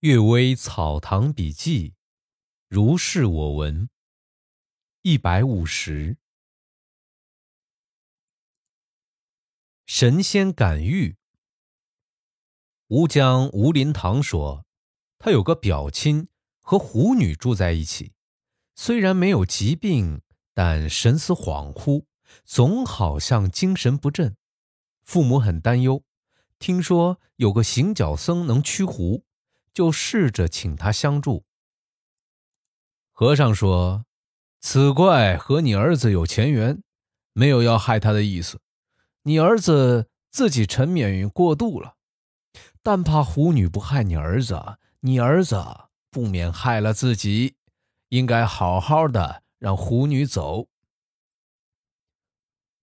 《岳微草堂笔记》，如是我闻。一百五十，神仙感遇。吴江吴林堂说，他有个表亲和狐女住在一起，虽然没有疾病，但神思恍惚，总好像精神不振。父母很担忧，听说有个行脚僧能驱狐。就试着请他相助。和尚说：“此怪和你儿子有前缘，没有要害他的意思。你儿子自己沉湎于过度了，但怕狐女不害你儿子，你儿子不免害了自己，应该好好的让狐女走。”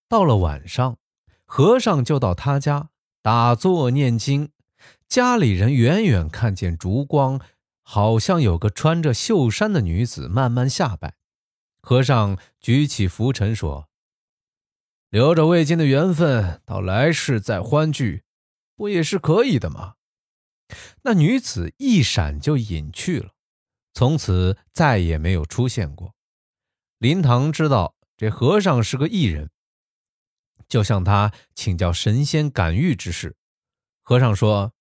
到了晚上，和尚就到他家打坐念经。家里人远远看见烛光，好像有个穿着绣衫的女子慢慢下拜。和尚举起拂尘说：“留着未尽的缘分，到来世再欢聚，不也是可以的吗？”那女子一闪就隐去了，从此再也没有出现过。林堂知道这和尚是个异人，就向他请教神仙感遇之事。和尚说。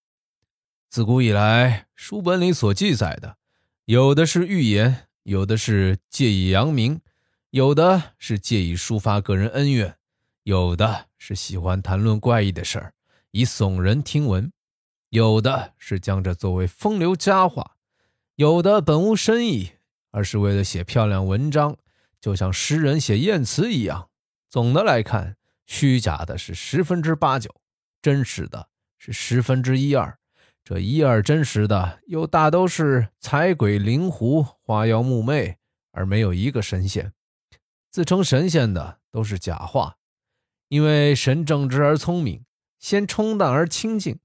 自古以来，书本里所记载的，有的是预言，有的是借以扬名，有的是借以抒发个人恩怨，有的是喜欢谈论怪异的事儿，以耸人听闻，有的是将这作为风流佳话，有的本无深意，而是为了写漂亮文章，就像诗人写艳词一样。总的来看，虚假的是十分之八九，真实的是十分之一二。这一二真实的，又大都是彩鬼灵狐、花妖木魅，而没有一个神仙。自称神仙的都是假话，因为神正直而聪明，仙冲淡而清净。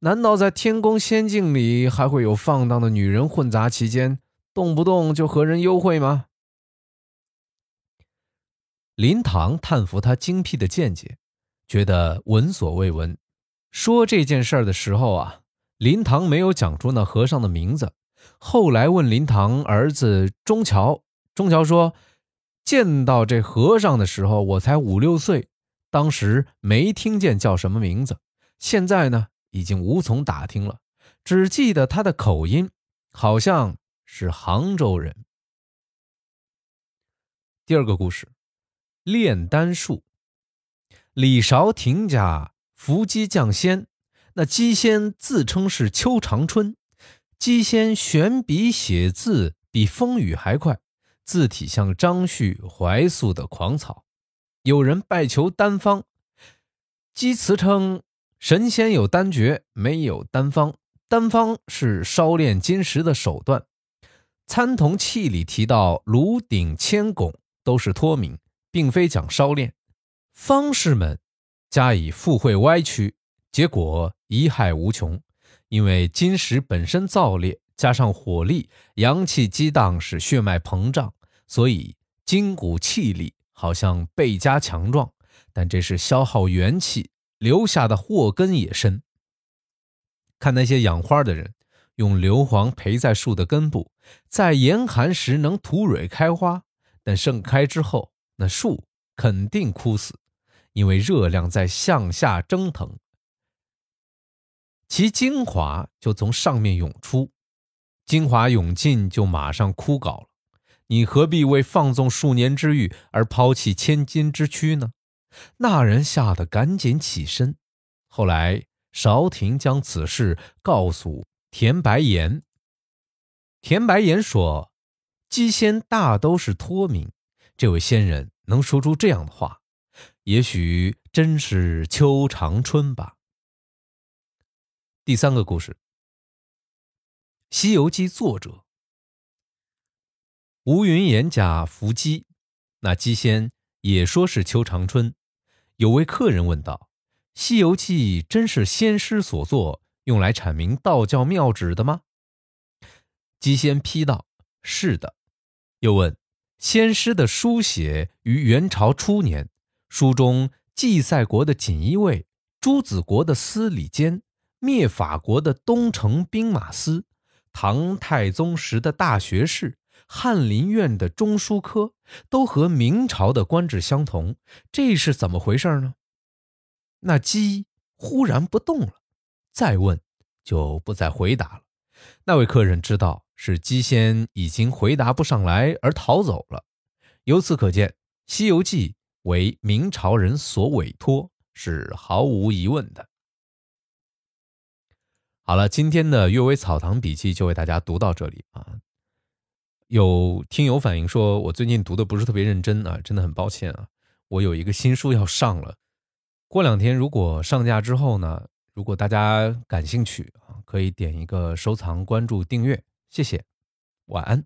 难道在天宫仙境里还会有放荡的女人混杂其间，动不动就和人幽会吗？林堂叹服他精辟的见解，觉得闻所未闻。说这件事儿的时候啊。林堂没有讲出那和尚的名字。后来问林堂儿子钟桥，钟桥说：“见到这和尚的时候，我才五六岁，当时没听见叫什么名字。现在呢，已经无从打听了，只记得他的口音，好像是杭州人。”第二个故事，炼丹术。李韶廷家伏击降仙。那姬仙自称是邱长春，姬仙悬笔写字比风雨还快，字体像张旭怀素的狂草。有人拜求丹方，姬辞称神仙有丹诀，没有丹方。丹方是烧炼金石的手段。参同契里提到炉鼎千拱都是托名，并非讲烧炼。方士们加以附会歪曲。结果贻害无穷，因为金石本身燥烈，加上火力、阳气激荡，使血脉膨胀，所以筋骨气力好像倍加强壮。但这是消耗元气留下的祸根也深。看那些养花的人，用硫磺培在树的根部，在严寒时能吐蕊开花，但盛开之后，那树肯定枯死，因为热量在向下蒸腾。其精华就从上面涌出，精华涌尽就马上枯槁了。你何必为放纵数年之欲而抛弃千金之躯呢？那人吓得赶紧起身。后来韶廷将此事告诉田白岩，田白岩说：“姬仙大都是托名，这位仙人能说出这样的话，也许真是邱长春吧。”第三个故事，《西游记》作者吴云言家伏击，那姬仙也说是邱长春。有位客人问道：“《西游记》真是仙师所作，用来阐明道教妙旨的吗？”姬仙批道：“是的。”又问：“仙师的书写于元朝初年，书中祭赛国的锦衣卫、朱子国的司礼监。”灭法国的东城兵马司，唐太宗时的大学士、翰林院的中书科，都和明朝的官制相同，这是怎么回事呢？那鸡忽然不动了，再问就不再回答了。那位客人知道是鸡仙已经回答不上来而逃走了。由此可见，《西游记》为明朝人所委托是毫无疑问的。好了，今天的《阅微草堂笔记》就为大家读到这里啊。有听友反映说，我最近读的不是特别认真啊，真的很抱歉啊。我有一个新书要上了，过两天如果上架之后呢，如果大家感兴趣啊，可以点一个收藏、关注、订阅，谢谢，晚安。